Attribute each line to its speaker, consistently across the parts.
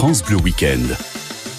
Speaker 1: France Bleu Weekend.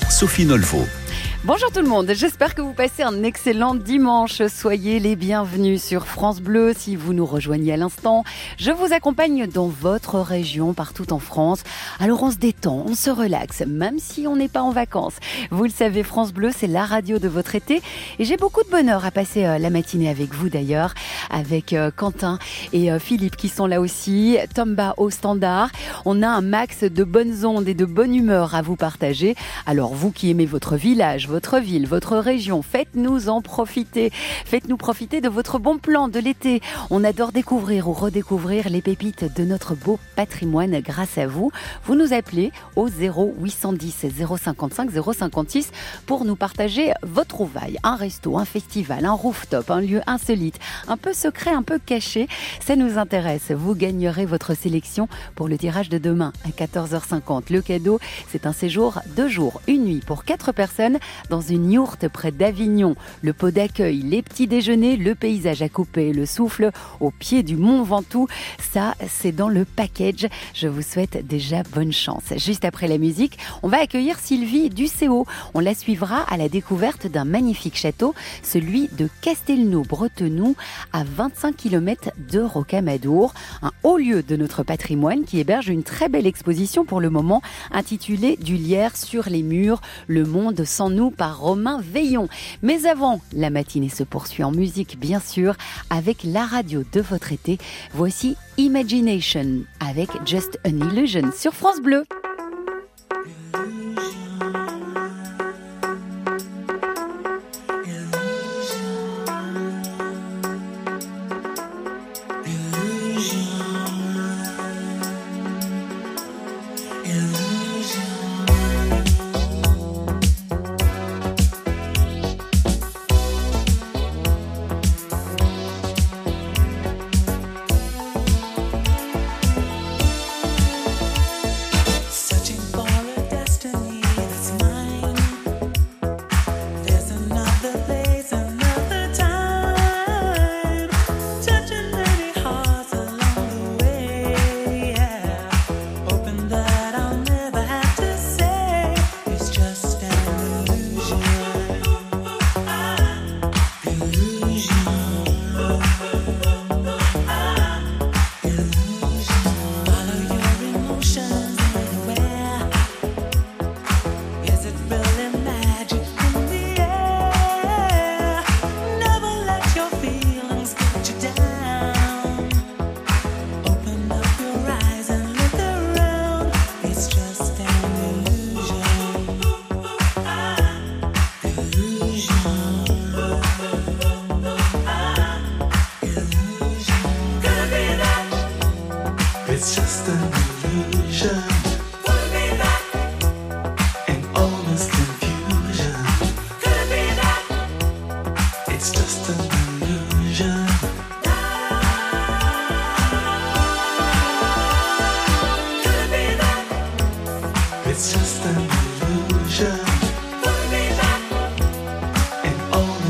Speaker 1: Sophie Nolvo.
Speaker 2: Bonjour tout le monde, j'espère que vous passez un excellent dimanche. Soyez les bienvenus sur France Bleu si vous nous rejoignez à l'instant. Je vous accompagne dans votre région, partout en France. Alors on se détend, on se relaxe, même si on n'est pas en vacances. Vous le savez, France Bleu, c'est la radio de votre été. Et j'ai beaucoup de bonheur à passer euh, la matinée avec vous d'ailleurs, avec euh, Quentin et euh, Philippe qui sont là aussi, Tomba au standard. On a un max de bonnes ondes et de bonne humeur à vous partager. Alors vous qui aimez votre village, votre ville, votre région. Faites-nous en profiter. Faites-nous profiter de votre bon plan de l'été. On adore découvrir ou redécouvrir les pépites de notre beau patrimoine grâce à vous. Vous nous appelez au 0810 055 056 pour nous partager votre trouvaille. Un resto, un festival, un rooftop, un lieu insolite, un peu secret, un peu caché. Ça nous intéresse. Vous gagnerez votre sélection pour le tirage de demain à 14h50. Le cadeau, c'est un séjour deux jours, une nuit pour quatre personnes dans une yourte près d'Avignon. Le pot d'accueil, les petits déjeuners, le paysage à couper, le souffle au pied du Mont Ventoux. Ça, c'est dans le package. Je vous souhaite déjà bonne chance. Juste après la musique, on va accueillir Sylvie Ducéo. On la suivra à la découverte d'un magnifique château, celui de Castelnau-Bretenoux, à 25 km de Rocamadour, un haut lieu de notre patrimoine qui héberge une très belle exposition pour le moment intitulée Du lierre sur les murs, le monde sans nous par Romain Veillon. Mais avant, la matinée se poursuit en musique, bien sûr, avec la radio de votre été. Voici Imagination avec Just an Illusion sur France Bleu.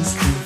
Speaker 2: Podcast.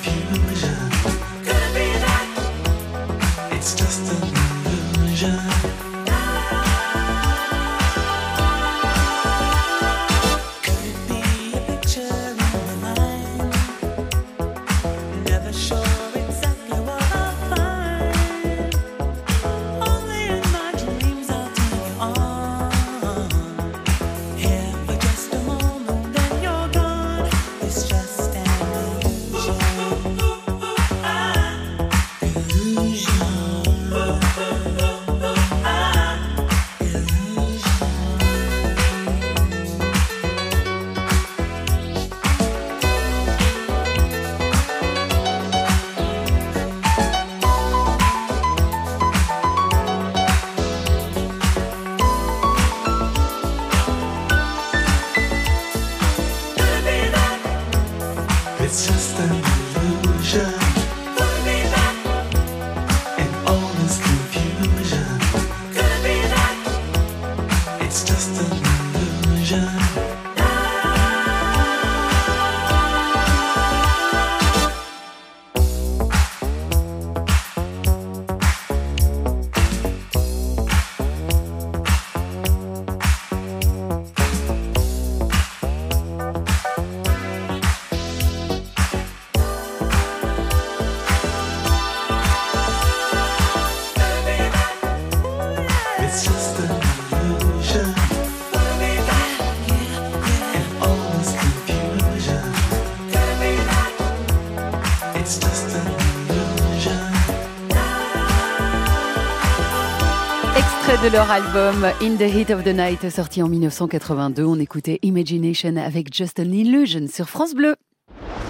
Speaker 2: Extrait de leur album In the Heat of the Night, sorti en 1982. On écoutait Imagination avec Justin Illusion sur France Bleu.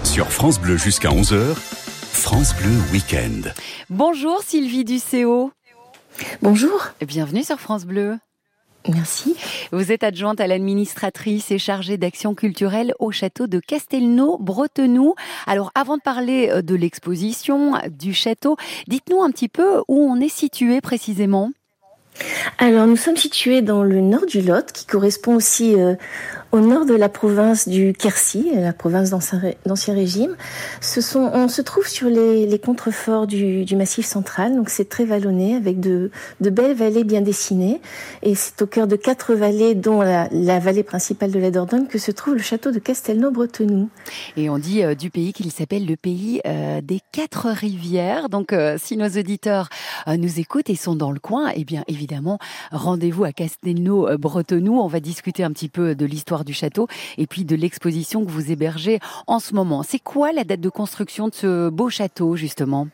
Speaker 1: Sur France Bleu jusqu'à 11h, France Bleu Weekend.
Speaker 2: Bonjour Sylvie Ducéo.
Speaker 3: Bonjour.
Speaker 2: Et bienvenue sur France Bleu.
Speaker 3: Merci.
Speaker 2: Vous êtes adjointe à l'administratrice et chargée d'action culturelle au château de Castelnau-Bretenoux. Alors, avant de parler euh, de l'exposition du château, dites-nous un petit peu où on est situé précisément.
Speaker 3: Alors, nous sommes situés dans le nord du Lot, qui correspond aussi euh, au nord de la province du Quercy, la province d'Ancien Régime. On se trouve sur les, contreforts du, Massif central, donc c'est très vallonné, avec de, belles vallées bien dessinées. Et c'est au cœur de quatre vallées, dont la, vallée principale de la Dordogne, que se trouve le château de Castelnau-Bretenoux.
Speaker 2: Et on dit euh, du pays qu'il s'appelle le pays euh, des quatre rivières. Donc, si nos auditeurs nous écoutent et sont dans le coin, eh bien, évidemment, rendez-vous à Castelnau-Bretenoux. On va discuter un petit peu de l'histoire du château et puis de l'exposition que vous hébergez en ce moment. C'est quoi la date de construction de ce beau château, justement?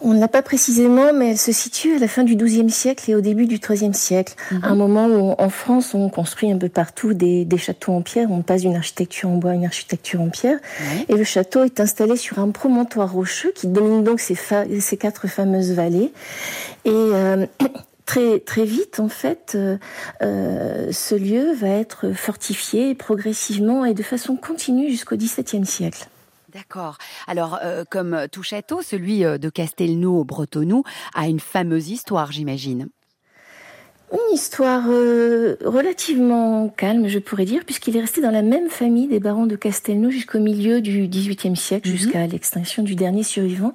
Speaker 3: On ne l'a pas précisément, mais elle se situe à la fin du XIIe siècle et au début du XIIIe siècle. Mhm. un moment où, en France, on construit un peu partout des, châteaux en pierre. On passe d'une architecture en bois à une architecture en pierre. Et le château est installé sur un promontoire rocheux qui domine donc ces, ces quatre fameuses vallées. Et euh, très vite en fait euh, euh, ce lieu va être fortifié progressivement et de façon continue jusqu'au XVIIe siècle.
Speaker 2: D'accord. Alors, euh, comme tout château, celui de Castelnau-Bretonnous a une fameuse histoire, j'imagine.
Speaker 3: Une histoire euh, relativement calme, je pourrais dire, puisqu'il est resté dans la même famille des barons de Castelnau jusqu'au milieu du XVIIIe siècle, mhm. jusqu'à l'extinction du dernier survivant,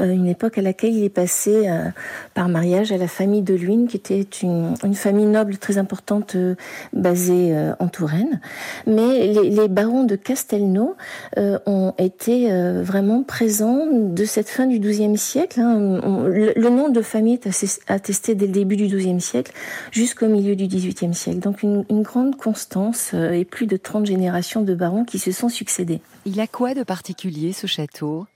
Speaker 3: euh, une époque à laquelle il est passé euh, par mariage à la famille de Luynes, qui était une, une famille noble très importante basée en Touraine. Mais les, les barons de Castelnau ont été vraiment présents de cette fin du XIIe siècle. Hein. le, nom de famille est attesté dès le début du XIIe siècle jusqu'au milieu du XVIIIe siècle. Donc une, grande constance euh, et plus de 30 générations de barons qui se sont succédés.
Speaker 2: Il a quoi de particulier ce château?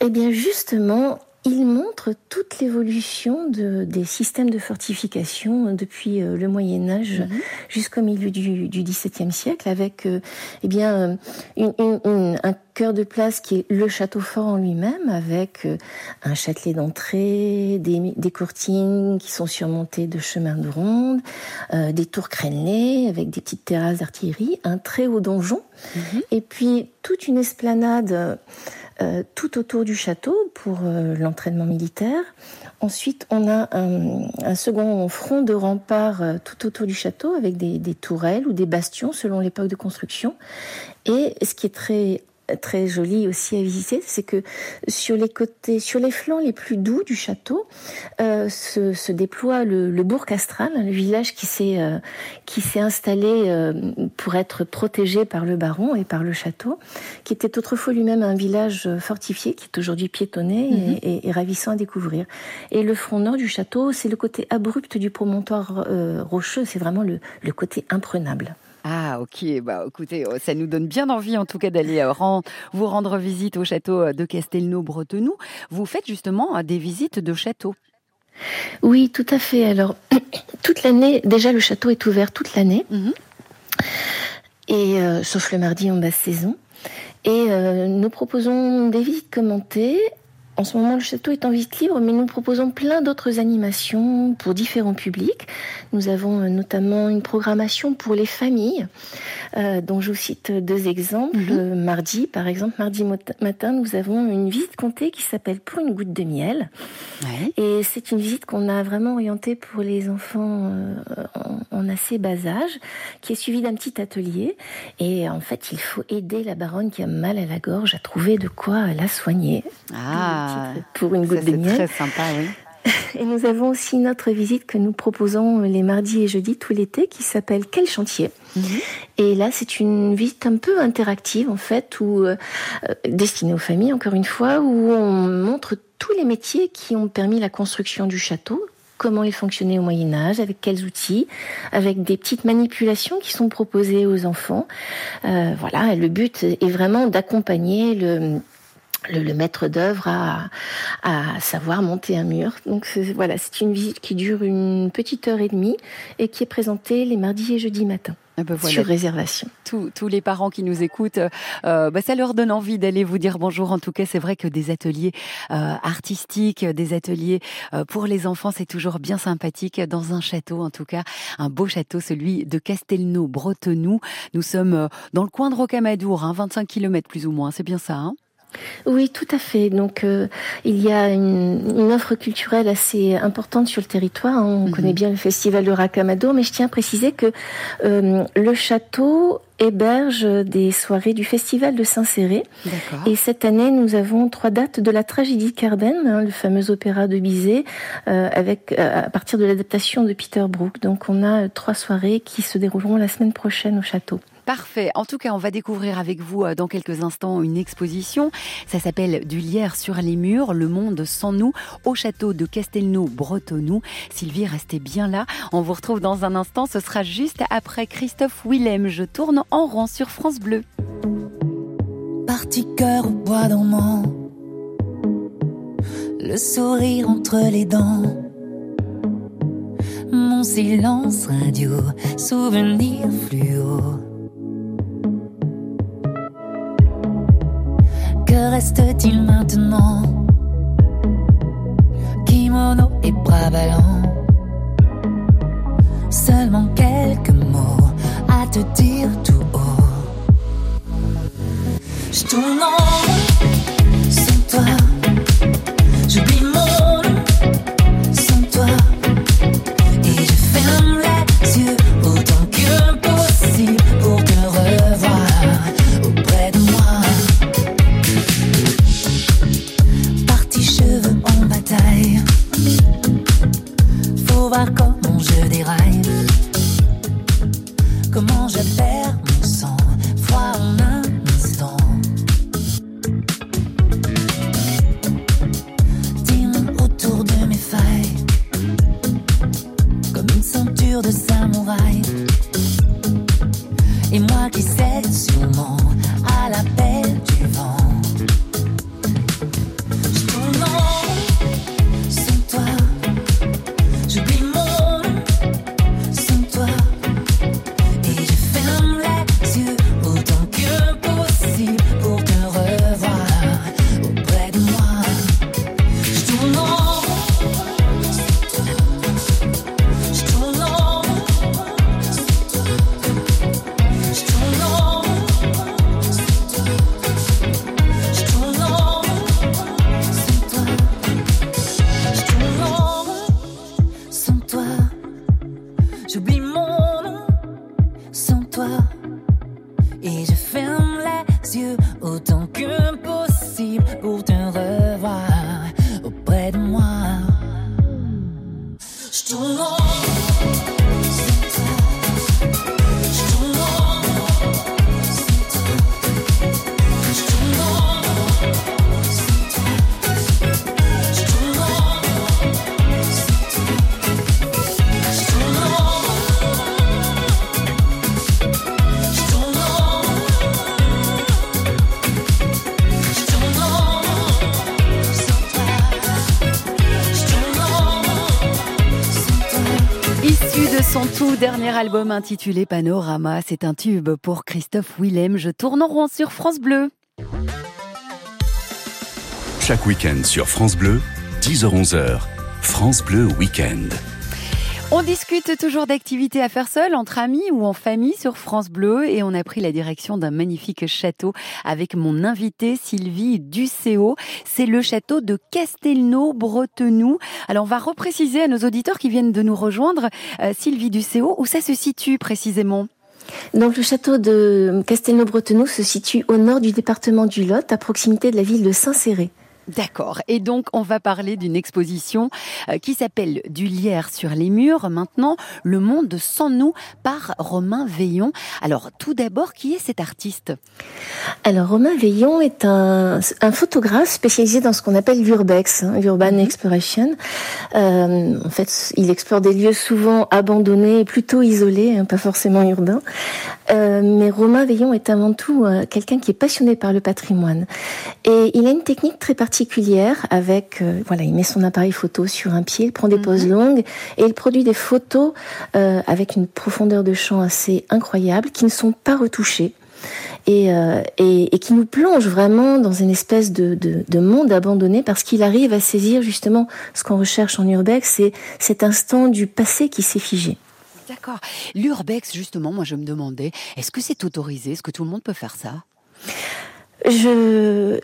Speaker 3: Eh bien justement, il montre toute l'évolution de, des systèmes de fortification depuis euh, le Moyen Âge mhm. jusqu'au milieu du, du, XVIIe siècle, avec euh, eh bien une, un cœur de place qui est le château fort en lui-même, avec euh, un châtelet d'entrée, des, des, courtines qui sont surmontées de chemins de ronde, des tours crénelées avec des petites terrasses d'artillerie, un très haut donjon, mhm. et puis toute une esplanade euh, tout autour du château pour euh, l'entraînement militaire. Ensuite, on a un, second front de rempart euh, tout autour du château avec des, des tourelles ou des bastions selon l'époque de construction. Et ce qui est très très joli aussi à visiter, c'est que sur les côtés, sur les flancs les plus doux du château, euh, se, se, déploie le, le bourg castral, le village qui s'est euh, qui s'est installé euh, pour être protégé par le baron et par le château, qui était autrefois lui-même un village fortifié, qui est aujourd'hui piétonné mhm. et, et, ravissant à découvrir. Et le front nord du château, c'est le côté abrupt du promontoire rocheux, c'est vraiment le, le côté imprenable.
Speaker 2: Ah ok, bah écoutez, oh, ça nous donne bien envie en tout cas d'aller euh, vous rendre visite au château euh, de Castelnau-Bretenoux. Vous faites justement euh, des visites de château.
Speaker 3: Oui, tout à fait. Alors, toute l'année, déjà le château est ouvert toute l'année, mhm. et sauf le mardi en basse saison. Et nous proposons des visites commentées en ce moment, le château est en visite libre, mais nous proposons plein d'autres animations pour différents publics. Nous avons euh, notamment une programmation pour les familles, euh, dont je vous cite deux exemples. Euh, mardi, par exemple, mardi matin, nous avons une visite comptée qui s'appelle Pour une goutte de miel. Et c'est une visite qu'on a vraiment orientée pour les enfants en, assez bas âge, qui est suivie d'un petit atelier. Et en fait, il faut aider la baronne qui a mal à la gorge à trouver de quoi la soigner.
Speaker 2: Ah
Speaker 3: pour une goutte de miel.
Speaker 2: Très sympa, oui.
Speaker 3: Et nous avons aussi notre visite que nous proposons les mardis et jeudis tout l'été qui s'appelle Quel chantier mhm. Et là, c'est une visite un peu interactive en fait, ou euh, destinée aux familles encore une fois, où on montre tous les métiers qui ont permis la construction du château, comment il fonctionnait au Moyen Âge, avec quels outils, avec des petites manipulations qui sont proposées aux enfants. Euh, voilà, le but est vraiment d'accompagner le le, maître d'œuvre à, à savoir monter un mur. Donc voilà, c'est une visite qui dure une petite heure et demie et qui est présentée les mardis et jeudis matin. Ah ben sur réservation.
Speaker 2: Tous, les parents qui nous écoutent, euh, bah, ça leur donne envie d'aller vous dire bonjour. En tout cas, c'est vrai que des ateliers euh, artistiques, des ateliers euh, pour les enfants, c'est toujours bien sympathique dans un château. En tout cas, un beau château, celui de Castelnau-Bretenoux. Nous sommes dans le coin de Rocamadour, 25 km plus ou moins. C'est bien ça. Hein?
Speaker 3: Oui, tout à fait. Donc, euh, il y a une, offre culturelle assez importante sur le territoire. On mhm. connaît bien le festival de Racamadour, mais je tiens à préciser que euh, le château héberge des soirées du festival de Saint-Céré. Et cette année, nous avons trois dates de la tragédie Carden, hein, le fameux opéra de Bizet, euh, avec à partir de l'adaptation de Peter Brook. Donc, on a trois soirées qui se dérouleront la semaine prochaine au château.
Speaker 2: Parfait. En tout cas, on va découvrir avec vous euh, dans quelques instants une exposition. Ça s'appelle Du lierre sur les murs, le monde sans nous, au château de Castelnau-Bretonnous. Sylvie, restez bien là. On vous retrouve dans un instant. Ce sera juste après Christophe Willem. Je tourne en rond sur France Bleu.
Speaker 4: Parti cœur au bois dormant, le sourire entre les dents. Mon silence radio, souvenir fluo. Que reste-t-il maintenant Kimono et bras ballants. Seulement quelques mots à te dire tout haut. Je tourne en sans toi. J'oublie mon nom sans toi. Et je ferme les yeux voir comment je déraille, comment je perds
Speaker 2: album intitulé Panorama, c'est un tube pour Christophe Willem. Je tourne en rond sur France Bleu.
Speaker 1: Chaque week-end sur France Bleu, 10h-11h, France Bleu Week-end.
Speaker 2: On discute toujours d'activités à faire seul, entre amis ou en famille sur France Bleu et on a pris la direction d'un magnifique château avec mon invité Sylvie Ducéo. C'est le château de Castelnau-Bretenoux. Alors on va repréciser à nos auditeurs qui viennent de nous rejoindre, euh, Sylvie Ducéo, où ça se situe précisément?
Speaker 3: Donc le château de Castelnau-Bretenoux se situe au nord du département du Lot, à proximité de la ville de Saint-Céré.
Speaker 2: D'accord. Et donc, on va parler d'une exposition euh, qui s'appelle Du lierre sur les murs. Maintenant, Le monde sans nous par Romain Veillon. Alors, tout d'abord, qui est cet artiste?
Speaker 3: Alors, Romain Veillon est un, un, photographe spécialisé dans ce qu'on appelle l'urbex, hein, urban mhm. exploration. Euh, en fait, il explore des lieux souvent abandonnés, plutôt isolés, hein, pas forcément urbains. Euh, mais Romain Veillon est avant tout euh, quelqu'un qui est passionné par le patrimoine. Et il a une technique très particulière avec, euh, voilà, il met son appareil photo sur un pied, il prend des mhm. poses longues et il produit des photos euh, avec une profondeur de champ assez incroyable qui ne sont pas retouchées. Et, euh, et, et, qui nous plonge vraiment dans une espèce de, de, de monde abandonné parce qu'il arrive à saisir justement ce qu'on recherche en urbex, c'est cet instant du passé qui s'est figé.
Speaker 2: D'accord. L'urbex, justement, moi je me demandais, est-ce que c'est autorisé? Est-ce que tout le monde peut faire ça?
Speaker 3: Je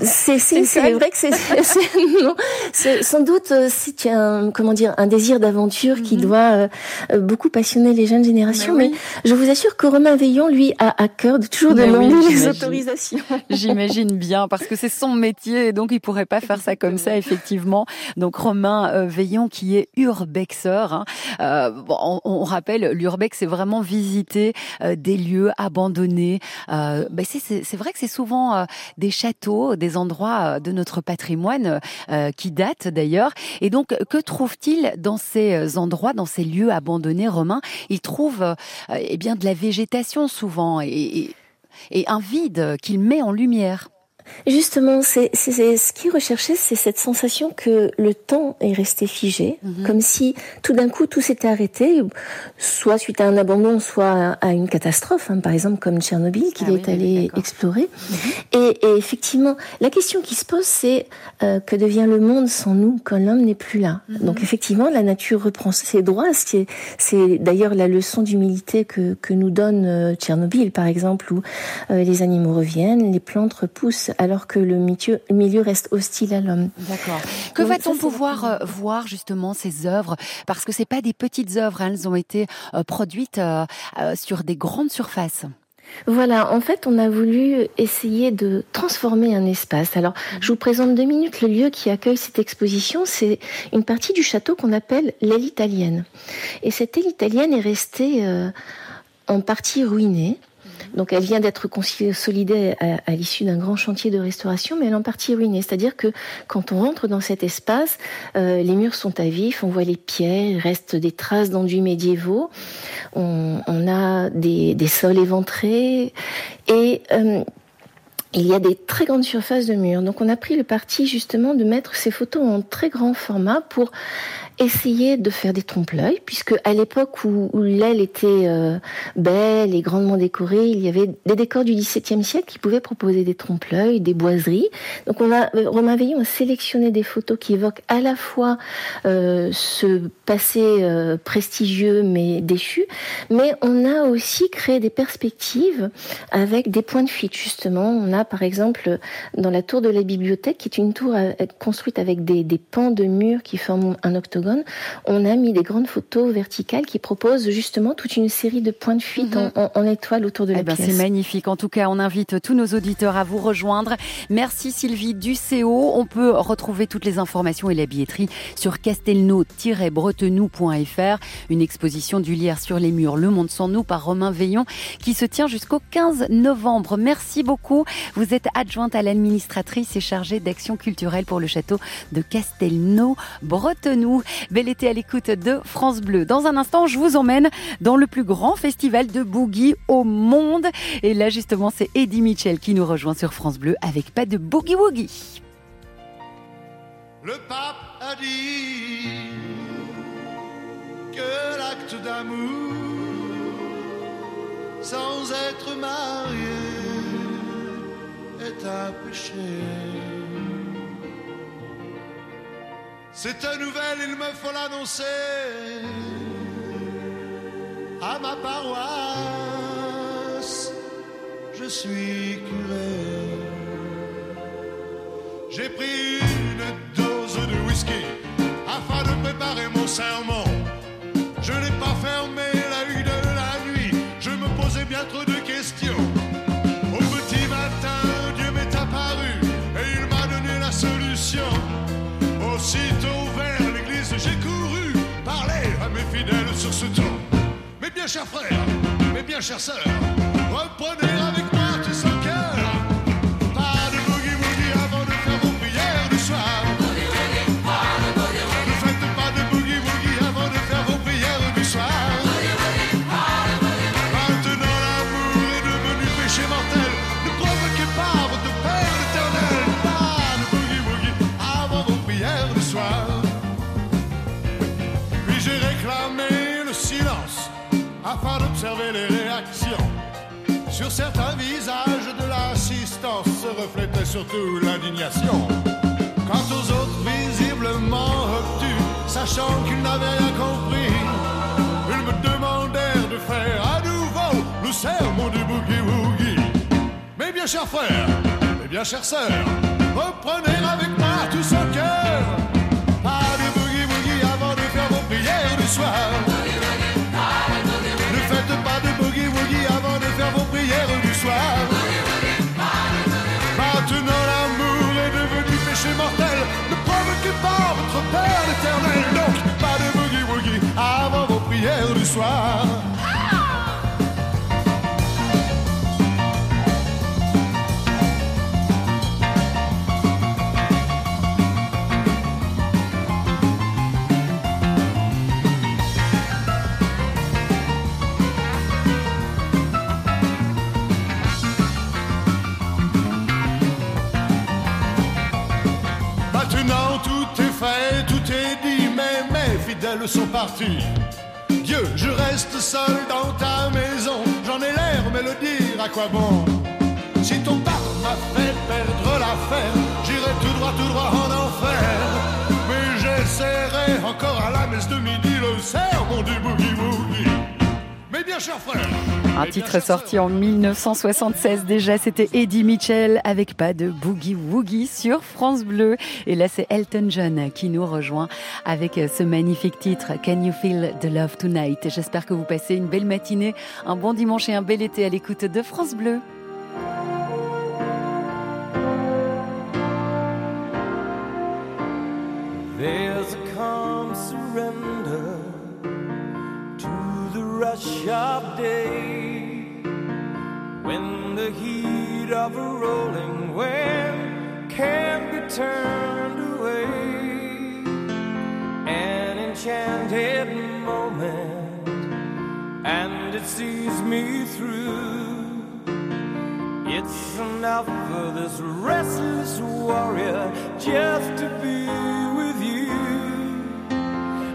Speaker 3: c'est c'est vrai que c'est c'est sans doute euh, si tu as un, comment dire un désir d'aventure qui mhm. doit euh, euh, beaucoup passionner les jeunes générations mais, je vous assure que Romain Veillon lui a à cœur de toujours demander les autorisations.
Speaker 2: J'imagine bien parce que c'est son métier et donc il pourrait pas faire ça comme ça effectivement. Donc Romain Veillon qui est urbexeur hein. euh, on, on, rappelle l'urbex c'est vraiment visiter des lieux abandonnés. Euh, ben c'est vrai que c'est souvent souvent euh, des châteaux, des endroits euh, de notre patrimoine euh, qui datent d'ailleurs. Et donc, que trouve-t-il dans ces endroits, dans ces lieux abandonnés romains Il trouve eh bien de la végétation souvent et, et un vide qu'il met en lumière.
Speaker 3: Justement, c'est ce qui recherchait, c'est cette sensation que le temps est resté figé, mhm. comme si tout d'un coup tout s'était arrêté, soit suite à un abandon, soit à une catastrophe, hein, par exemple comme Tchernobyl qu'il ah est allé explorer. Mhm. et, et, effectivement, la question qui se pose, c'est euh, que devient le monde sans nous quand l'homme n'est plus là? Mhm. Donc effectivement, la nature reprend ses droits. C'est d'ailleurs la leçon d'humilité que, que nous donne euh, Tchernobyl, par exemple, où euh, les animaux reviennent, les plantes repoussent alors que le milieu, milieu reste hostile à l'homme.
Speaker 2: D'accord. Que va-t-on pouvoir euh, voir justement ces œuvres? Parce que c'est pas des petites œuvres, hein, elles ont été euh, produites euh, sur des grandes surfaces.
Speaker 3: Voilà, en fait, on a voulu essayer de transformer un espace. Alors, mhm. je vous présente deux minutes le lieu qui accueille cette exposition. C'est une partie du château qu'on appelle l'aile italienne. Et cette aile italienne est restée en partie ruinée. Donc elle vient d'être consolidée à, l'issue d'un grand chantier de restauration, mais elle est en partie ruinée. C'est-à-dire que quand on rentre dans cet espace, euh, les murs sont à vif, on voit les pierres, il reste des traces d'enduits médiévaux, on, a des, sols éventrés et euh, il y a des très grandes surfaces de murs. Donc on a pris le parti justement de mettre ces photos en très grand format pour essayer de faire des trompe-l'œil, puisque à l'époque où, l'aile était euh, belle et grandement décorée, il y avait des décors du XVIIe siècle qui pouvaient proposer des trompe-l'œil, des boiseries. Donc on a euh, Romain Veillon a sélectionné des photos qui évoquent à la fois euh, ce passé prestigieux mais déchu, mais on a aussi créé des perspectives avec des points de fuite justement. On a par exemple dans la tour de la bibliothèque, qui est une tour construite avec des, des pans de murs qui forment un octogone on a mis des grandes photos verticales qui proposent justement toute une série de points de fuite mhm. en, étoile autour de la eh ben,
Speaker 2: pièce. C'est magnifique. En tout cas, on invite tous nos auditeurs à vous rejoindre. Merci Sylvie Ducéo. On peut retrouver toutes les informations et la billetterie sur castelnau-bretenou.fr. Une exposition du lierre sur les murs Le Monde sans nous par Romain Veillon qui se tient jusqu'au 15 novembre. Merci beaucoup. Vous êtes adjointe à l'administratrice et chargée d'action culturelle pour le château de Castelnau-Bretenou. Bel été à l'écoute de France Bleu. Dans un instant, je vous emmène dans le plus grand festival de boogie au monde. Et là, justement, c'est Eddie Mitchell qui nous rejoint sur France Bleu avec pas de boogie woogie.
Speaker 5: Le pape a dit que l'acte d'amour sans être marié est un péché. Cette nouvelle, il me faut l'annoncer à ma paroisse. Je suis curé. J'ai pris une dose de whisky bien chers frères, mes bien chères sœurs, reprenez avec afin d'observer les réactions. Sur certains visages de l'assistance se reflétait surtout l'indignation. Quant aux autres visiblement obtus, sachant qu'ils n'avaient rien compris, ils me demandèrent de faire à nouveau le sermon du boogie woogie. Mes bien chers frères, mes bien chères sœurs, reprenez avec moi tout son cœur. Pas de boogie woogie avant de faire vos prières du soir. Père éternel. Fidèles sont partis. Dieu, je reste seul dans ta maison, j'en ai l'air, mais le dire à quoi bon? Si ton père m'a fait perdre l'affaire, j'irai tout droit, tout droit en enfer. Mais j'essaierai encore à la messe de midi le sermon du boogie woogie. Bien frères,
Speaker 2: Un
Speaker 5: mes
Speaker 2: titre sorti en 1976 déjà, c'était Eddie Mitchell avec pas de boogie woogie sur France Bleu. Et là, c'est Elton John qui nous rejoint avec ce magnifique titre Can You Feel the Love Tonight. J'espère que vous passez une belle matinée, un bon dimanche et un bel été à l'écoute de France Bleu.
Speaker 6: Rush of day when the heat of a rolling wave can't be turned away. An enchanted moment, and it sees me through. It's enough for this restless warrior just to be with you.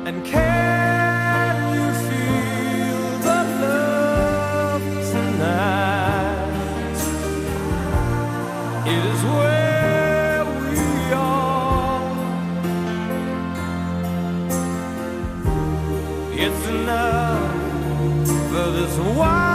Speaker 6: And can It's enough for this wide-eyed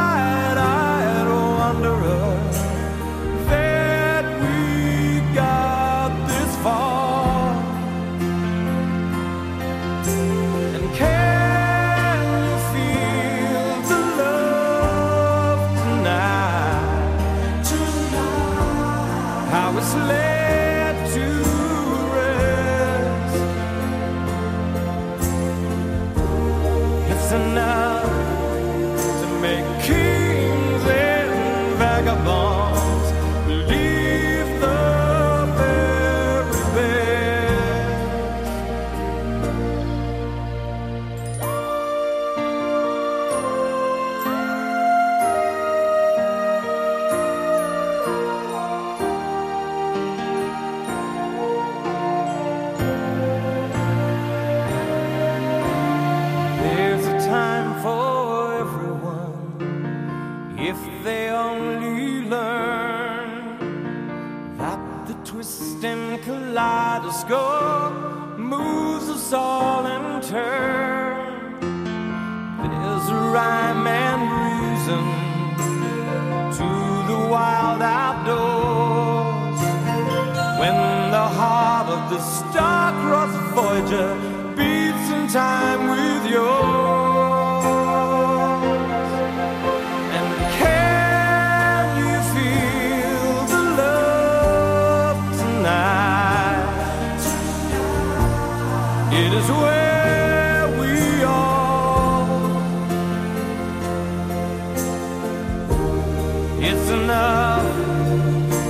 Speaker 6: It's enough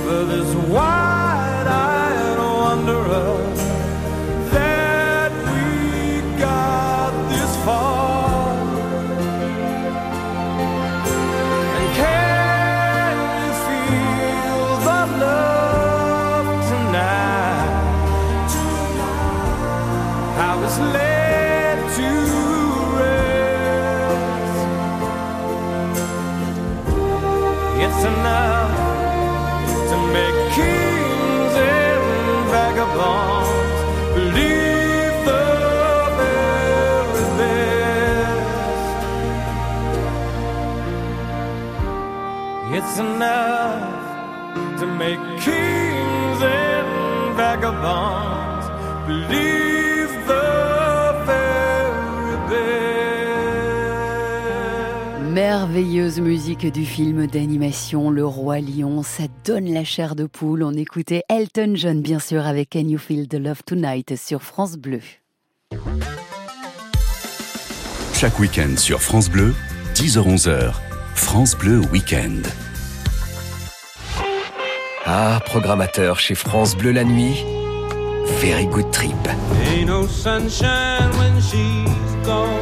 Speaker 6: for this wide-eyed wanderer and vagabonds believe the very best.
Speaker 2: Merveilleuse musique du film d'animation Le Roi Lion, ça donne la chair de poule. On écoutait Elton John, bien sûr, avec Can You Feel the Love Tonight sur France Bleu.
Speaker 1: Chaque week-end sur France Bleu, 10h-11h, France Bleu Week-end.
Speaker 7: Ah, programmateur chez France Bleu la nuit. Very good trip.
Speaker 6: Ain't no sunshine when she's gone.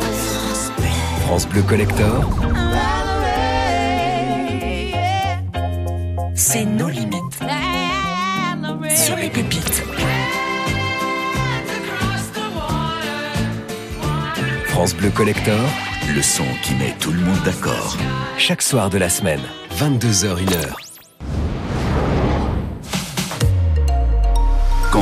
Speaker 7: France Bleu Collector. C'est nos limites. Sur les pépites. France Bleu Collector.
Speaker 1: Le son qui met tout le monde d'accord.
Speaker 7: Chaque soir de la semaine, 22h,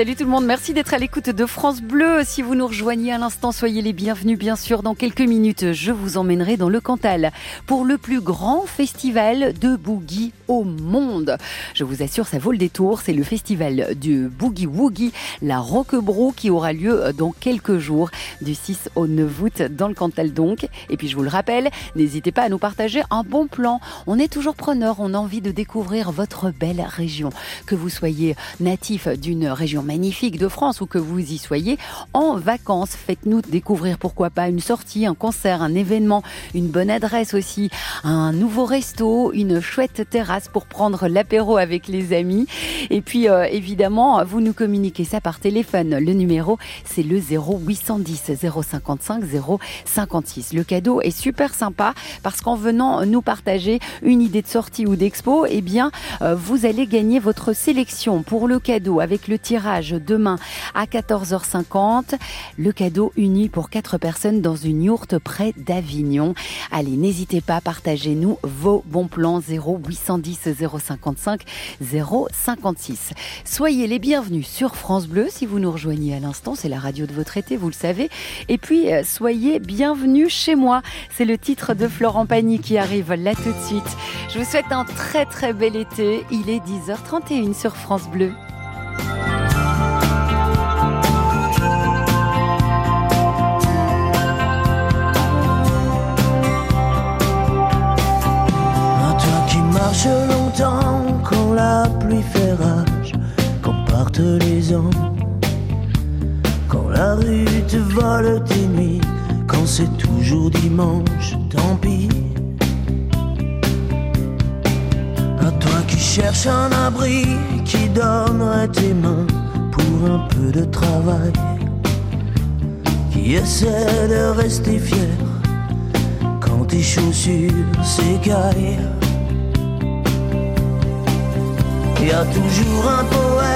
Speaker 2: Salut tout le monde, merci d'être à l'écoute de France Bleu. Si vous nous rejoignez à l'instant, soyez les bienvenus bien sûr. Dans quelques minutes, je vous emmènerai dans le Cantal pour le plus grand festival de boogie au monde. Je vous assure, ça vaut le détour. C'est le festival du Boogie Woogie, la Roquebrou, qui aura lieu dans quelques jours, du 6 au 9 août dans le Cantal donc. Et puis je vous le rappelle, n'hésitez pas à nous partager un bon plan. On est toujours preneur, on a envie de découvrir votre belle région. Que vous soyez natif d'une région magnifique de France ou que vous y soyez en vacances, faites-nous découvrir pourquoi pas une sortie, un concert, un événement, une bonne adresse aussi, un nouveau resto, une chouette terrasse pour prendre l'apéro avec les amis. Et puis euh, évidemment, vous nous communiquez ça par téléphone. Le numéro, c'est le 0810 055 056. Le cadeau est super sympa parce qu'en venant nous partager une idée de sortie ou d'expo, eh bien, euh, vous allez gagner votre sélection pour le cadeau avec le tirage demain à 14h50. Le cadeau uni pour quatre personnes dans une yourte près d'Avignon. Allez, n'hésitez pas, partagez-nous vos bons plans 0810 055 056. Soyez les bienvenus sur France Bleu si vous nous rejoignez à l'instant, c'est la radio de votre été, vous le savez. Et puis, euh, soyez bienvenus chez moi. C'est le titre de Florent Pagny qui arrive là tout de suite. Je vous souhaite un très très bel été. Il est 10h31 sur France Bleu.
Speaker 8: Les ans, quand la rue te vole tes nuits, quand c'est toujours dimanche, tant pis. À toi qui cherches un abri, qui donnerait tes mains pour un peu de travail, qui essaie de rester fier quand tes chaussures s'écaillent. Y a toujours un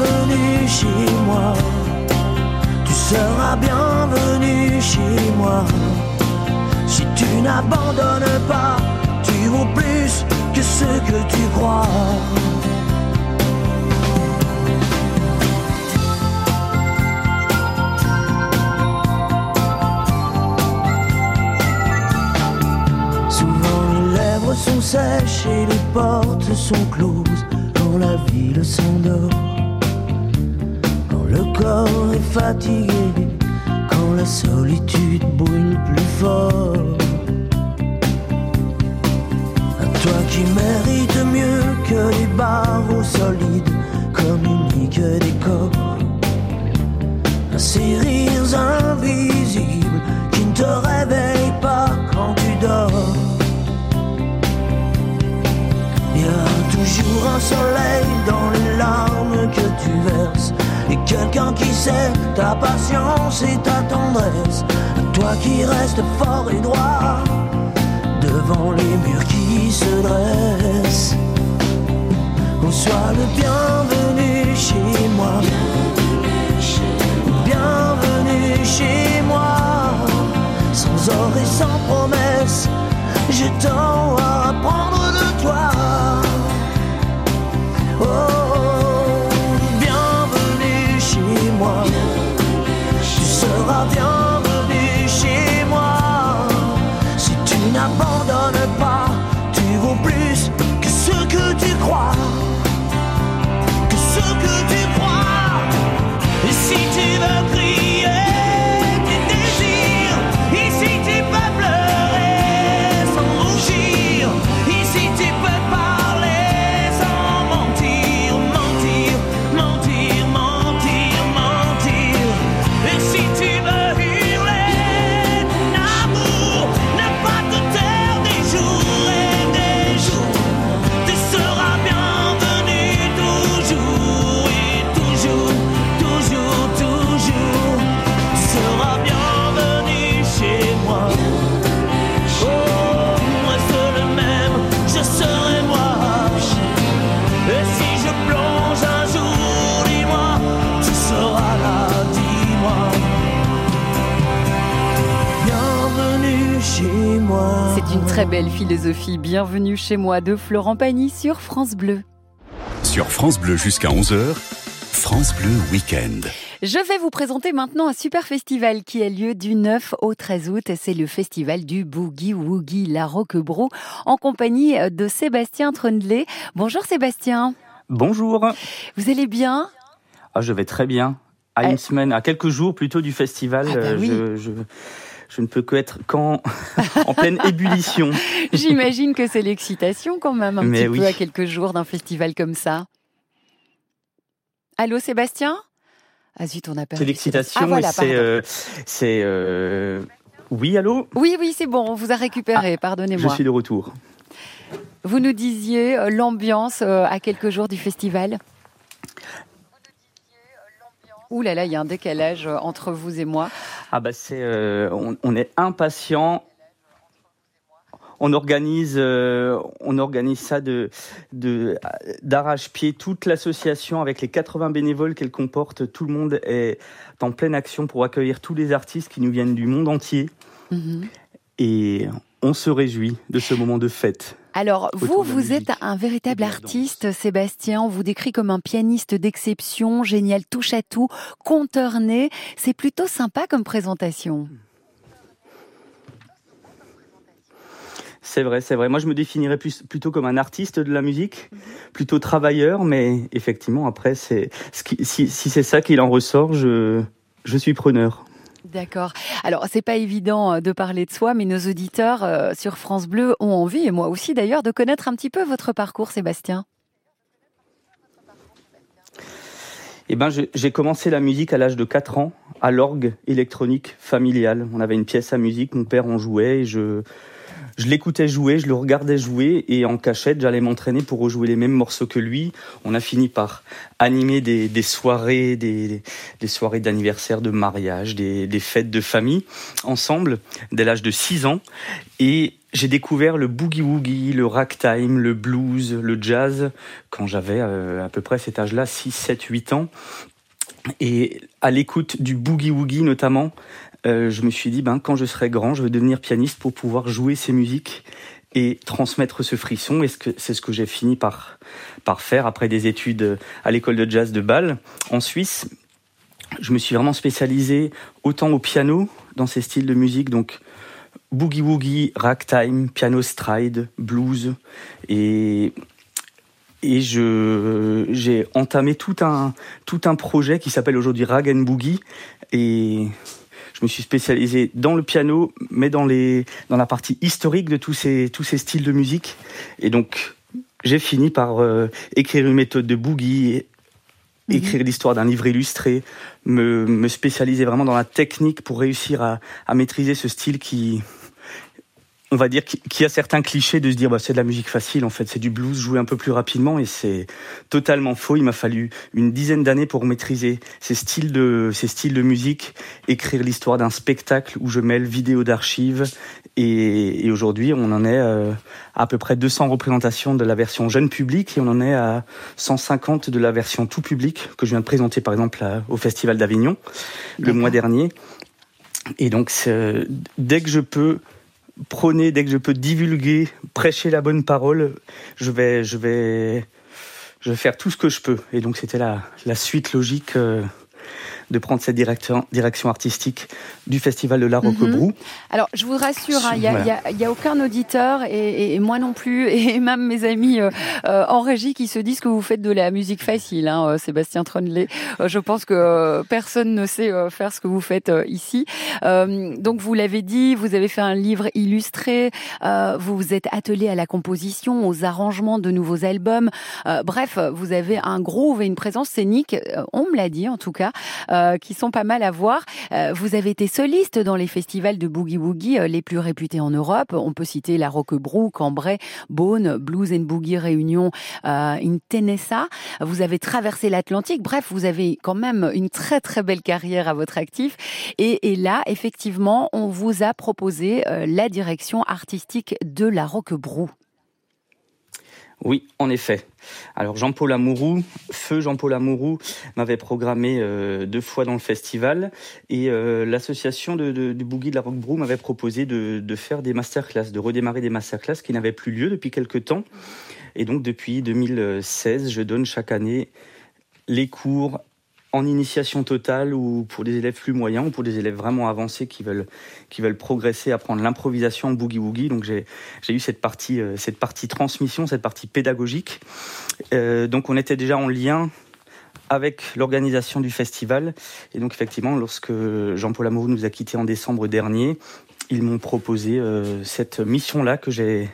Speaker 8: Bienvenue chez moi, tu seras bienvenu chez moi. n'abandonnes pas, tu vaux plus que ce que tu crois. Souvent les lèvres sont sèches et les portes sont closes quand la ville s'endort. Le corps est fatigué, quand la solitude brûle plus fort. À toi qui mérites mieux que les barreaux solides, communique des corps. À ces rires invisibles qui ne te réveillent pas quand tu dors. Il y a toujours un soleil dans les larmes que tu verses. Et quelqu'un qui sait ta patience et ta tendresse. Toi qui restes fort et droit devant les murs qui se dressent. Sois le bienvenu chez moi. Bienvenue chez moi. Sans or et sans promesse, je tends à apprendre de toi. Oh, Tu seras bienvenu
Speaker 2: philosophie. Bienvenue chez moi de Florent Pagny sur France Bleu.
Speaker 1: Sur France Bleu jusqu'à 11h, France Bleu Week-end.
Speaker 2: Je vais vous présenter maintenant un super festival qui a lieu du 9 au 13 août. C'est le festival du Boogie Woogie La Roquebrou en compagnie de Sébastien Trundley. Bonjour Sébastien.
Speaker 9: Bonjour.
Speaker 2: Vous allez bien?
Speaker 9: Ah, je vais très bien. À une
Speaker 2: Euh,
Speaker 9: semaine, à quelques jours plutôt du festival,
Speaker 2: Ah bah oui.
Speaker 9: je, je, je ne peux que être qu'en en pleine ébullition.
Speaker 2: J'imagine que c'est l'excitation quand même un
Speaker 9: Mais
Speaker 2: petit
Speaker 9: oui.
Speaker 2: peu à quelques jours d'un festival comme ça. Allô Sébastien? Ah zut, on a perdu.
Speaker 9: C'est l'excitation
Speaker 2: Ah, voilà,
Speaker 9: c'est... euh, euh, Oui, allô?
Speaker 2: Oui, oui, c'est bon, on vous a récupéré,
Speaker 9: Je
Speaker 2: pardonnez-moi.
Speaker 9: suis de retour.
Speaker 2: Vous nous disiez euh, l'ambiance à quelques jours du festival? Ouh là là, il y a un décalage euh, entre vous et moi.
Speaker 9: Ah bah c'est... euh, on, on est impatient. On organise, euh, on organise ça de, de, d'arrache-pied. Toute l'association, avec les 80 bénévoles qu'elle comporte, tout le monde est en pleine action pour accueillir tous les artistes qui nous viennent du monde entier.
Speaker 2: Mhm.
Speaker 9: Et on se réjouit de ce moment de fête.
Speaker 2: Alors,
Speaker 9: Autour
Speaker 2: vous, vous êtes un véritable artiste, Sébastien. On vous décrit comme un pianiste d'exception, génial touche à tout, conteur né. C'est plutôt sympa comme présentation.
Speaker 9: C'est vrai, c'est vrai. Moi, je me définirais plus, plutôt comme un artiste de la musique, plutôt travailleur, mais effectivement, après, c'est si, si c'est ça qu'il en ressort, je, je suis preneur.
Speaker 2: D'accord. Alors, c'est pas évident euh, de parler de soi, mais nos auditeurs euh, sur France Bleu ont envie, et moi aussi d'ailleurs, de connaître un petit peu votre parcours, Sébastien.
Speaker 9: Eh ben, j'ai commencé la musique à l'âge de 4 ans, à l'orgue électronique familial. On avait une pièce à musique, mon père en jouait, et je, je l'écoutais jouer, je le regardais jouer, et en cachette, j'allais m'entraîner pour rejouer les mêmes morceaux que lui. On a fini par animer des, soirées, des, des soirées d'anniversaire, de mariage, des, des fêtes de famille, ensemble, dès l'âge de 6 ans. Et j'ai découvert le boogie-woogie, le ragtime, le blues, le jazz, quand j'avais euh, à peu près cet âge-là, 6, 7, 8 ans. Et à l'écoute du boogie-woogie notamment, euh, je me suis dit, ben, quand je serai grand, je vais devenir pianiste pour pouvoir jouer ces musiques et transmettre ce frisson. Et c'est ce que j'ai fini par, faire après des études à l'école de jazz de Bâle, en Suisse. Je me suis vraiment spécialisé autant au piano, dans ces styles de musique, donc boogie woogie, ragtime, piano stride, blues, et et j'ai entamé tout un tout un projet qui s'appelle aujourd'hui Rag and Boogie et je me suis spécialisé dans le piano mais dans les dans la partie historique de tous ces tous ces styles de musique et donc j'ai fini par euh, écrire une méthode de boogie mhm. écrire l'histoire d'un livre illustré, me, me spécialiser vraiment dans la technique pour réussir à, à maîtriser ce style qui, on va dire qu'il y a certains clichés de se dire bah, c'est de la musique facile en fait. C'est du blues joué un peu plus rapidement et c'est totalement faux. Il m'a fallu une dizaine d'années pour maîtriser ces styles de ces styles de musique écrire l'histoire d'un spectacle où je mêle vidéo d'archives et, aujourd'hui on en est euh, à, peu près 200 représentations de la version jeune public et on en est à 150 de la version tout public que je viens de présenter par exemple au festival d'Avignon le mois dernier. Et donc dès que je peux prôner, dès que je peux divulguer, prêcher la bonne parole, je vais, je vais, je vais faire tout ce que je peux. Et donc c'était la, suite logique. Euh, de prendre cette direction, direction artistique du Festival de la Roquebrou. Mhm.
Speaker 2: Alors, je vous rassure, hein, il n'y a, a, aucun auditeur, et, moi non plus, et même mes amis euh, euh, en régie qui se disent que vous faites de la musique facile, hein, euh, Sébastien Tronley. je pense que personne ne sait faire ce que vous faites ici. donc, vous l'avez dit, vous avez fait un livre illustré, vous vous êtes attelé à la composition, aux arrangements de nouveaux albums. bref, vous avez un groove et une présence scénique, on me l'a dit en tout cas, euh, qui sont pas mal à voir. Euh, vous avez été soliste dans les festivals de boogie woogie euh, les plus réputés en Europe. On peut citer la Roquebrou, Cambrai, Beaune, Blues and Boogie Réunion, in Tennessee. Vous avez traversé l'Atlantique. Bref, vous avez quand même une très très belle carrière à votre actif. Et, et là, effectivement, on vous a proposé la direction artistique de la Roquebrou.
Speaker 9: Oui, en effet. Alors Jean-Paul Amourou, feu Jean-Paul Amourou, m'avait programmé euh, deux fois dans le festival et euh, l'association de, du Boogie de la Brew m'avait proposé de, de, faire des masterclass, de redémarrer des masterclass qui n'avaient plus lieu depuis quelques temps. Et donc depuis 2016, je donne chaque année les cours en initiation totale ou pour des élèves plus moyens ou pour des élèves vraiment avancés qui veulent, qui veulent progresser, apprendre l'improvisation en boogie-woogie. Donc j'ai eu cette partie, euh, cette partie transmission, cette partie pédagogique. Euh, donc on était déjà en lien avec l'organisation du festival. Et donc effectivement, lorsque Jean-Paul Amourou nous a quittés en décembre dernier, ils m'ont proposé euh, cette mission-là que j'ai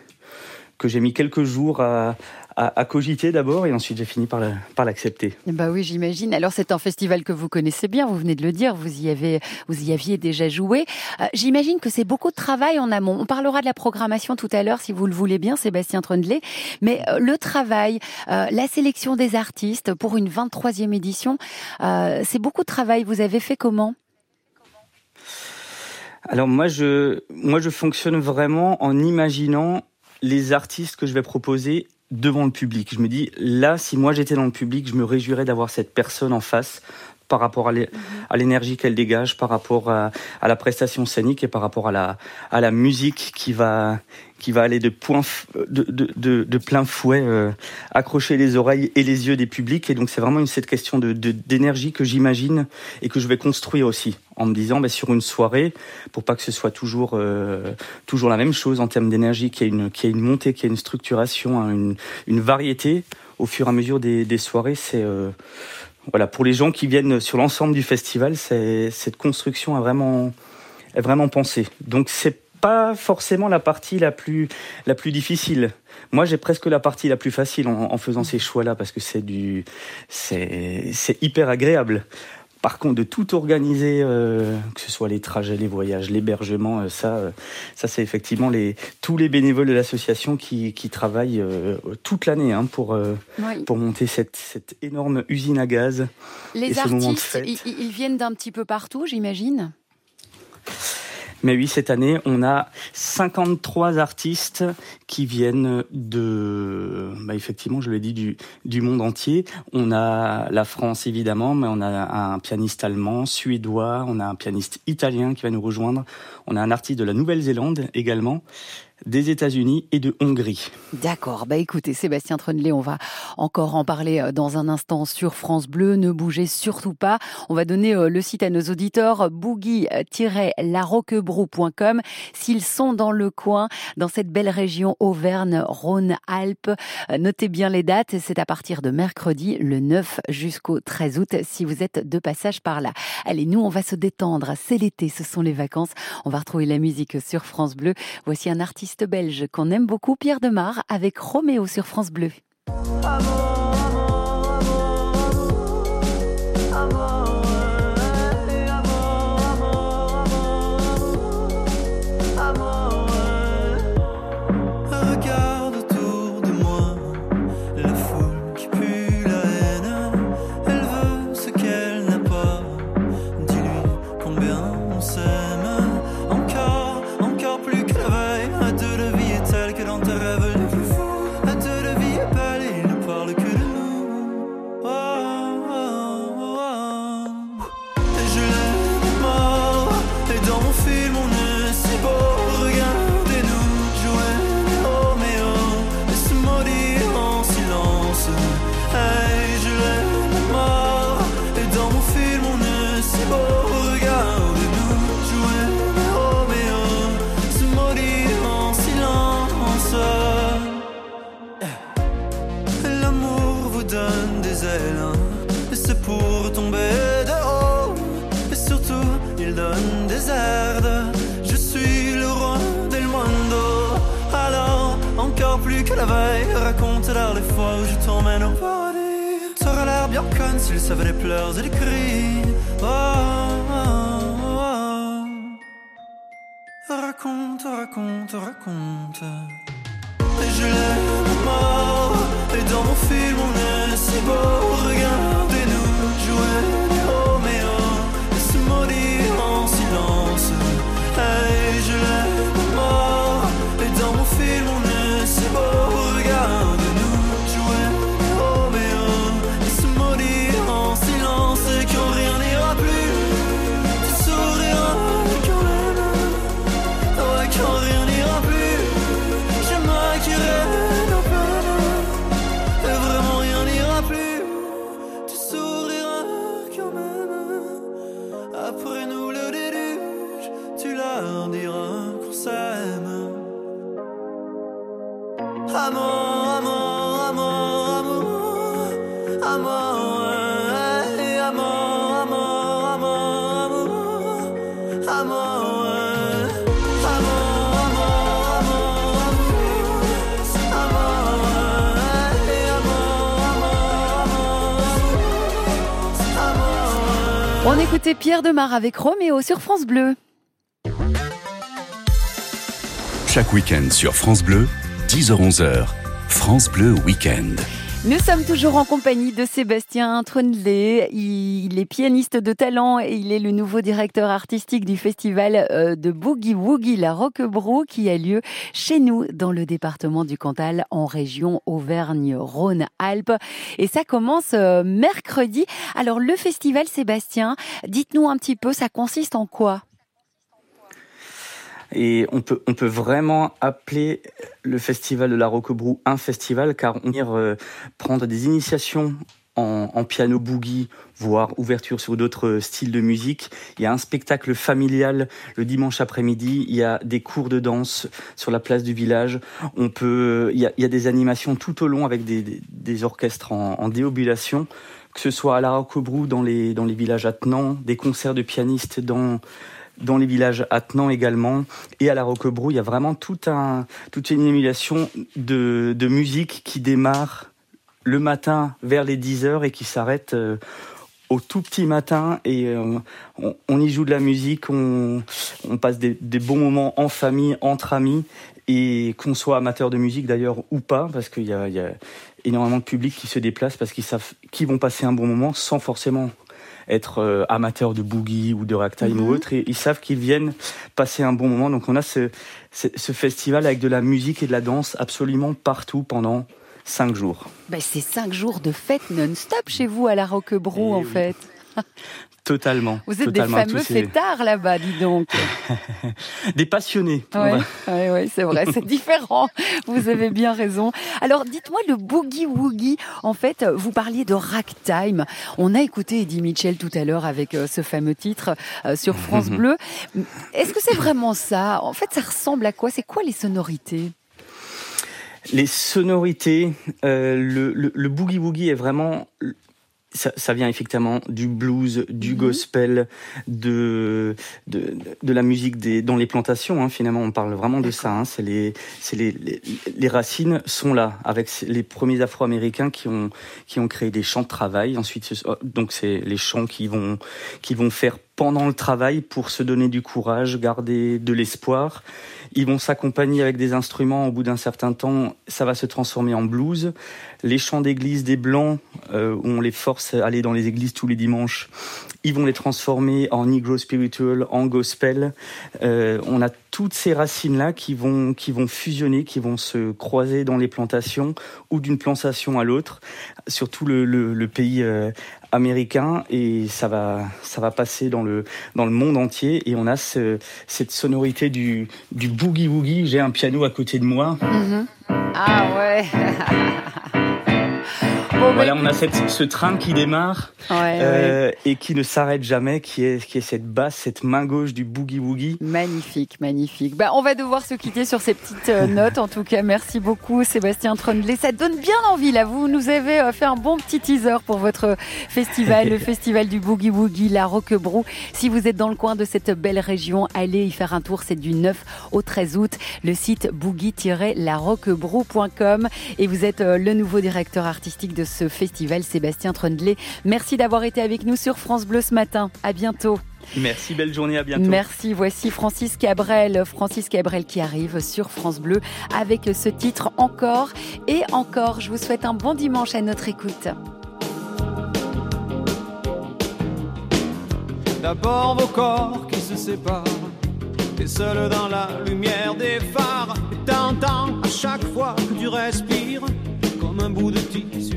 Speaker 9: que j'ai mis quelques jours à, à, cogiter d'abord et ensuite j'ai fini par, l'accepter.
Speaker 2: Bah oui, j'imagine. Alors c'est un festival que vous connaissez bien, vous venez de le dire, vous y avez, vous y aviez déjà joué. Euh, j'imagine que c'est beaucoup de travail en amont. On parlera de la programmation tout à l'heure, si vous le voulez bien, Sébastien Trundley. Mais euh, le travail, euh, la sélection des artistes pour une 23e édition, c'est beaucoup de travail. Vous avez fait comment?
Speaker 9: Alors moi je moi je fonctionne vraiment en imaginant les artistes que je vais proposer devant le public. Je me dis, là, si moi j'étais dans le public, je me réjouirais d'avoir cette personne en face par rapport mhm. à l'énergie qu'elle dégage, par rapport à, la prestation scénique et par rapport à la, à la musique qui va, qui va aller de, point, de, de, de, plein fouet euh, accrocher les oreilles et les yeux des publics. Et donc c'est vraiment une, cette question d'énergie que j'imagine et que je vais construire aussi en me disant ben, sur une soirée, pour pas que ce soit toujours euh, toujours la même chose en termes d'énergie, qu'il y ait une qu'il y une montée, qu'il y ait une structuration, hein, une, une variété au fur et à mesure des, des soirées. C'est euh, voilà pour les gens qui viennent sur l'ensemble du festival, cette construction a vraiment est vraiment pensée. Donc c'est pas forcément la partie la plus, la plus difficile. Moi, j'ai presque la partie la plus facile en, faisant ces choix-là parce que c'est du, c'est, c'est hyper agréable. Par contre, de tout organiser, euh, que ce soit les trajets, les voyages, l'hébergement, euh, ça, euh, ça c'est effectivement les, tous les bénévoles de l'association qui, qui travaillent toute l'année hein, pour, pour monter cette, cette énorme usine à gaz.
Speaker 2: Les artistes, ils, ils viennent d'un petit peu partout, j'imagine?
Speaker 9: Mais oui, cette année, on a 53 artistes qui viennent de, bah effectivement, je l'ai dit, du, du monde entier. On a la France évidemment, mais on a un pianiste allemand, suédois, on a un pianiste italien qui va nous rejoindre, on a un artiste de la Nouvelle-Zélande également des États-Unis et de Hongrie.
Speaker 10: D'accord. Bah écoutez, Sébastien Tronnelet, on va encore en parler euh, dans un instant sur France Bleu. Ne bougez surtout pas. On va donner euh, le site à nos auditeurs boogie-laroquebrou.com s'ils sont dans le coin, dans cette belle région Auvergne-Rhône-Alpes. Euh, notez bien les dates. C'est à partir de mercredi, le 9 jusqu'au 13 août, si vous êtes de passage par là. Allez, nous, on va se détendre. C'est l'été, ce sont les vacances. On va retrouver la musique sur France Bleu. Voici un artiste belge qu'on aime beaucoup, Pierre Demar, avec Roméo sur France Bleu. On écoutait Pierre Demar avec Roméo sur France Bleu.
Speaker 1: Chaque week-end sur France Bleu, 10h-11h, France Bleu Week-end.
Speaker 10: Nous sommes toujours en compagnie de Sébastien Tronnelet. Il est pianiste de talent et il est le nouveau directeur artistique du festival euh, de Boogie Woogie La Roquebrou qui a lieu chez nous dans le département du Cantal en région Auvergne-Rhône-Alpes. Et ça commence euh, mercredi. Alors le festival Sébastien, dites-nous un petit peu, ça consiste en quoi?
Speaker 9: Et on peut, on peut vraiment appeler le festival de la Roquebrou un festival car on vient euh, prendre des initiations en, piano boogie, voire ouverture sur d'autres styles de musique. Il y a un spectacle familial le dimanche après-midi. Il y a des cours de danse sur la place du village. On peut, il y a, il y a des animations tout au long avec des, des, orchestres en, en, déobulation, que ce soit à la Roquebrou dans les, dans les villages attenants, des concerts de pianistes dans dans les villages attenants également. Et à la Roquebrou, il y a vraiment tout un, toute une émulation de, de musique qui démarre le matin vers les 10 heures et qui s'arrête euh, au tout petit matin et euh, on, y joue de la musique, on, on passe des, bons moments en famille, entre amis et qu'on soit amateur de musique d'ailleurs ou pas, parce qu'il y a, y a énormément de public qui se déplace parce qu'ils savent qu'ils vont passer un bon moment sans forcément être euh, amateurs de boogie ou de ragtime
Speaker 2: Mhm.
Speaker 9: ou autre, et ils savent qu'ils viennent passer un bon moment. Donc on a ce, ce, ce festival avec de la musique et de la danse absolument partout pendant cinq jours.
Speaker 2: Ben, c'est cinq jours de fête non-stop chez vous à la Roquebrou,
Speaker 9: Eh
Speaker 2: en
Speaker 9: oui.
Speaker 2: fait.
Speaker 9: Totalement.
Speaker 2: Vous êtes
Speaker 9: totalement,
Speaker 2: des fameux
Speaker 9: ces-
Speaker 2: fêtards là-bas, dis donc.
Speaker 9: Des passionnés.
Speaker 2: Ouais, ouais, ouais, c'est vrai, c'est différent. Vous avez bien raison. Alors, dites-moi le boogie woogie. En fait, vous parliez de ragtime. On a écouté Eddie Mitchell tout à l'heure avec euh, ce fameux titre euh, sur France
Speaker 9: Mhm.
Speaker 2: Bleu. Est-ce que c'est vraiment ça? En fait, ça ressemble à quoi? C'est quoi les sonorités?
Speaker 9: Les sonorités, euh, le, le, le boogie woogie est vraiment. Ça, ça vient effectivement du blues, du
Speaker 2: Mhm.
Speaker 9: gospel, de, de, de la musique des, dans les plantations. Hein, finalement, on parle vraiment de ça. Hein, c'est les, les, les, les racines sont là, avec les premiers Afro-Américains qui ont, qui ont créé des champs de travail. Ensuite, ce- donc c'est les champs qui vont, qui vont faire pendant le travail pour se donner du courage, garder de l'espoir. Ils vont s'accompagner avec des instruments. Au bout d'un certain temps, ça va se transformer en blues. Les chants d'église des Blancs, euh, où on les force à aller dans les églises tous les dimanches, ils vont les transformer en negro spiritual, en gospel. Euh, on a toutes ces racines-là qui vont, qui vont fusionner, qui vont se croiser dans les plantations ou d'une plantation à l'autre, surtout le pays euh, américain, et ça va, ça va passer dans le, dans le monde entier. Et on a ce, cette sonorité du, du boogie woogie. J'ai un piano à côté de moi.
Speaker 2: Ah ouais. Bon,
Speaker 9: Voilà,
Speaker 2: bah,
Speaker 9: on a cette, ce train qui démarre
Speaker 2: ouais, ouais.
Speaker 9: euh, et qui ne s'arrête jamais, qui est, qui est cette basse, cette main gauche du boogie woogie.
Speaker 2: Magnifique, magnifique. Bah, on va devoir se quitter sur ces petites euh, notes. En tout cas, merci beaucoup, Sébastien Trondley. Ça donne bien envie, là. Vous nous avez euh, fait un bon petit teaser pour votre festival, le festival du Boogie Woogie, la Roquebrou. Si vous êtes dans le coin de cette belle région, allez y faire un tour. C'est du 9 au 13 août. Le site boogie-laroquebrou.com. Et vous êtes le nouveau directeur artistique de ce festival, Sébastien Trondley. Merci d'avoir été avec nous sur France Bleu ce matin. À bientôt.
Speaker 9: Merci, belle journée, à bientôt.
Speaker 2: Merci, voici Francis Cabrel. Francis Cabrel qui arrive sur France Bleu avec ce titre Encore et encore. Je vous souhaite un bon dimanche à notre écoute.
Speaker 11: D'abord vos corps qui se séparent, et seul dans la lumière des phares. Et t'entends à chaque fois que tu respires, comme un bout de tissu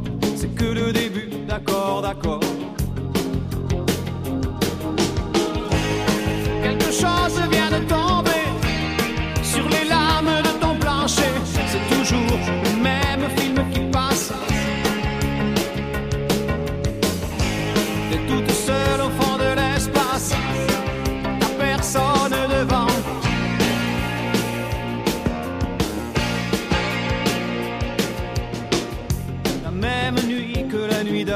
Speaker 11: C'est que le début, d'accord, d'accord. Quelque chose vient de tomber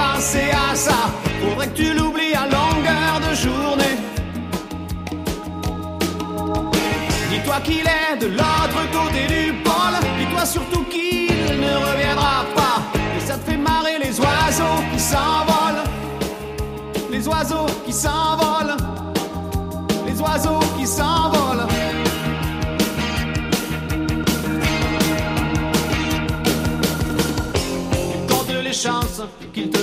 Speaker 11: penser à ça. Faudrait que tu l'oublies à longueur de journée. Dis-toi qu'il est de l'autre côté du pôle. Dis-toi surtout qu'il ne reviendra pas. Et ça te fait marrer les oiseaux qui s'envolent. Les oiseaux qui s'envolent. Les oiseaux qui s'envolent. Chances qu'il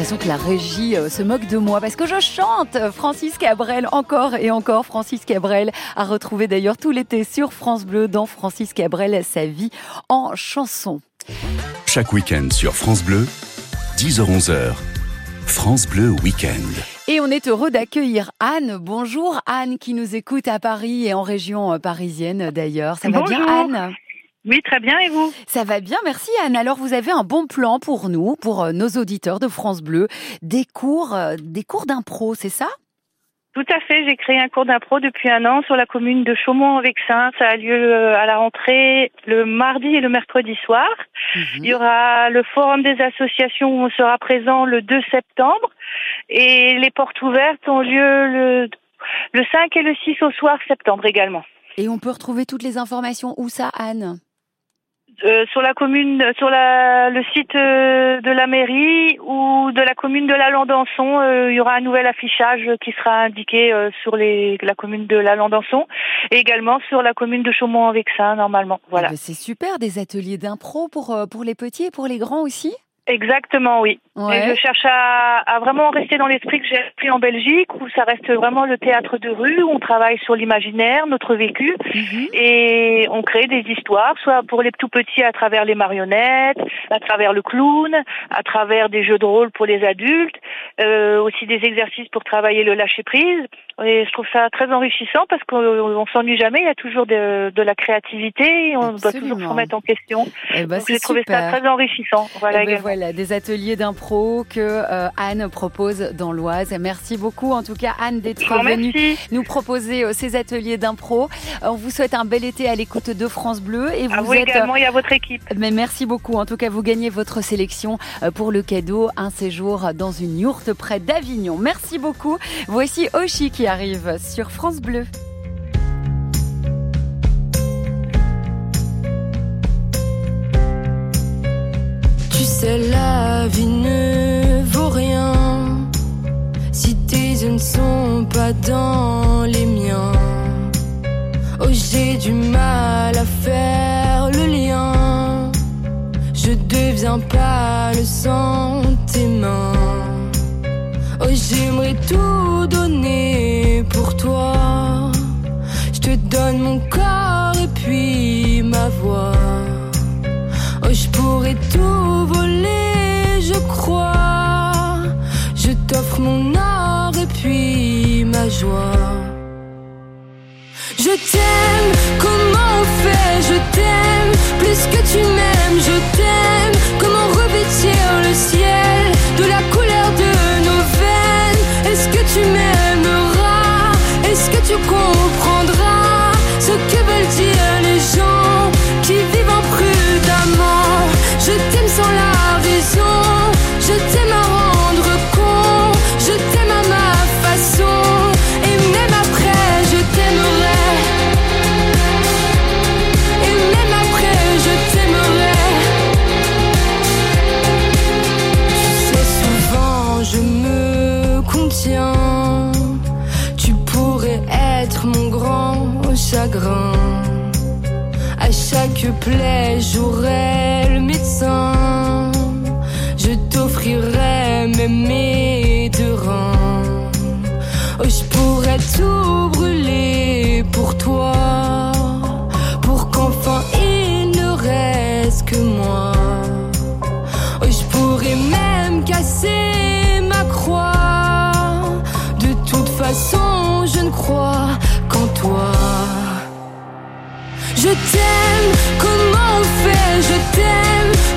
Speaker 2: L'impression que la régie euh, se moque de moi parce que je chante Francis Cabrel encore et encore. Francis Cabrel a retrouvé d'ailleurs tout l'été sur France Bleu dans Francis Cabrel, sa vie en chanson.
Speaker 1: Chaque week-end sur France Bleu, 10h-11h, France Bleu Week-end.
Speaker 2: Et on est heureux d'accueillir Anne. Bonjour Anne qui nous écoute à Paris et en région euh, parisienne d'ailleurs. Ça va bien. Anne?
Speaker 12: Oui, très bien, et vous
Speaker 2: Ça va bien, merci Anne. Alors vous avez un bon plan pour nous, pour euh, nos auditeurs de France Bleu, des cours, euh, des cours d'impro, c'est ça?
Speaker 12: Tout à fait, j'ai créé un cours d'impro depuis un an sur la commune de Chaumont-en-Vexin. Ça a lieu euh, à la rentrée le mardi et le mercredi soir. Il y aura le forum des associations où on sera présent le 2 septembre. Et les portes ouvertes ont lieu le, le 5 et le 6 au soir septembre également.
Speaker 2: Et on peut retrouver toutes les informations où ça Anne?
Speaker 12: Euh, sur la commune, sur la, le site euh, de la mairie ou de la commune de la Landançon, euh, il y aura un nouvel affichage qui sera indiqué euh, sur les, la commune de la Landançon et également sur la commune de Chaumont-en-Vexin normalement. Voilà.
Speaker 2: Eh ben, C'est super, des ateliers d'impro pour, euh, pour les petits et pour les grands aussi
Speaker 12: Exactement, oui.
Speaker 2: Ouais.
Speaker 12: Et je cherche à, à vraiment rester dans l'esprit que j'ai appris en Belgique, où ça reste vraiment le théâtre de rue, où on travaille sur l'imaginaire, notre vécu,
Speaker 2: Mhm.
Speaker 12: et on crée des histoires, soit pour les tout petits à travers les marionnettes, à travers le clown, à travers des jeux de rôle pour les adultes, euh, aussi des exercices pour travailler le lâcher prise. Et je trouve ça très enrichissant parce qu'on on s'ennuie jamais, il y a toujours de, de la créativité, et on doit toujours se remettre en question.
Speaker 2: Eh ben,
Speaker 12: j'ai trouvé ça très enrichissant. Voilà,
Speaker 2: Eh ben voilà, des ateliers d'impro que euh, Anne propose dans l'Oise. Merci beaucoup en tout cas Anne d'être venue nous proposer euh, ces ateliers d'impro. Euh, On vous souhaite un bel été à l'écoute de France Bleu et vous,
Speaker 12: À vous
Speaker 2: êtes
Speaker 12: également et à votre équipe.
Speaker 2: mais merci beaucoup. En tout cas, vous gagnez votre sélection euh, pour le cadeau, un séjour dans une yourte près d'Avignon. Merci beaucoup. Voici Oshi qui arrive sur France Bleu.
Speaker 13: Sais, la vie ne vaut rien si tes yeux ne sont pas dans les miens. Oh, j'ai du mal à faire le lien. Je deviens pas le sang tes mains. Oh, j'aimerais tout donner pour toi. Je te donne mon corps et puis ma voix. Pourrais tout voler, je crois. Je t'offre mon or et puis ma joie. Je t'aime, comment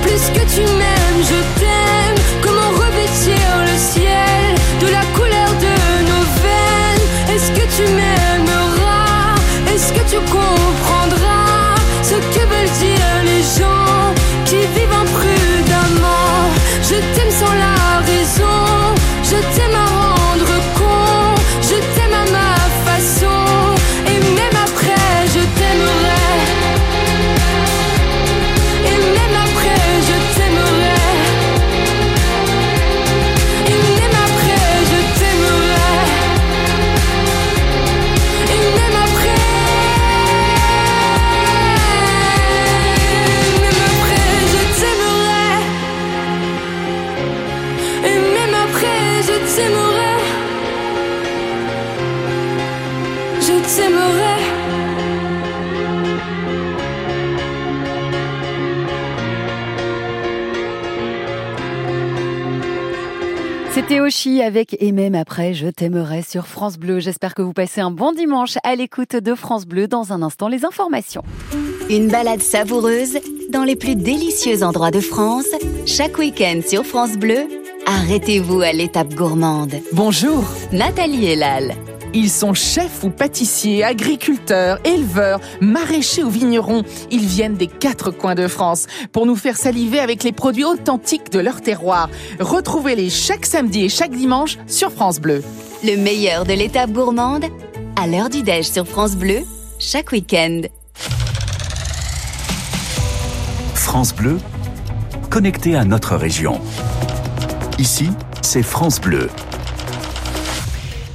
Speaker 13: plus que tu m'aimes,
Speaker 2: avec Et même après, je t'aimerai sur France Bleu. J'espère que vous passez un bon dimanche à l'écoute de France Bleu. Dans un instant, les informations.
Speaker 14: Une balade savoureuse dans les plus délicieux endroits de France, chaque week-end sur France Bleu. Arrêtez-vous à l'étape gourmande.
Speaker 15: Bonjour.
Speaker 14: Nathalie Elal.
Speaker 15: Ils sont chefs ou pâtissiers, agriculteurs, éleveurs, maraîchers ou vignerons. Ils viennent des quatre coins de France pour nous faire saliver avec les produits authentiques de leur terroir. Retrouvez-les chaque samedi et chaque dimanche sur France Bleu.
Speaker 14: Le meilleur de l'étape gourmande, à l'heure du déj sur France Bleu, chaque week-end.
Speaker 1: France Bleu, connecté à notre région. Ici, c'est France Bleu.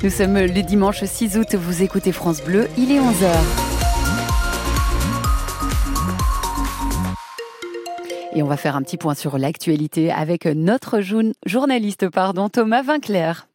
Speaker 2: Nous sommes le dimanche 6 août, vous écoutez France Bleu, il est 11h. Et on va faire un petit point sur l'actualité avec notre journaliste pardon, Thomas Vinclair.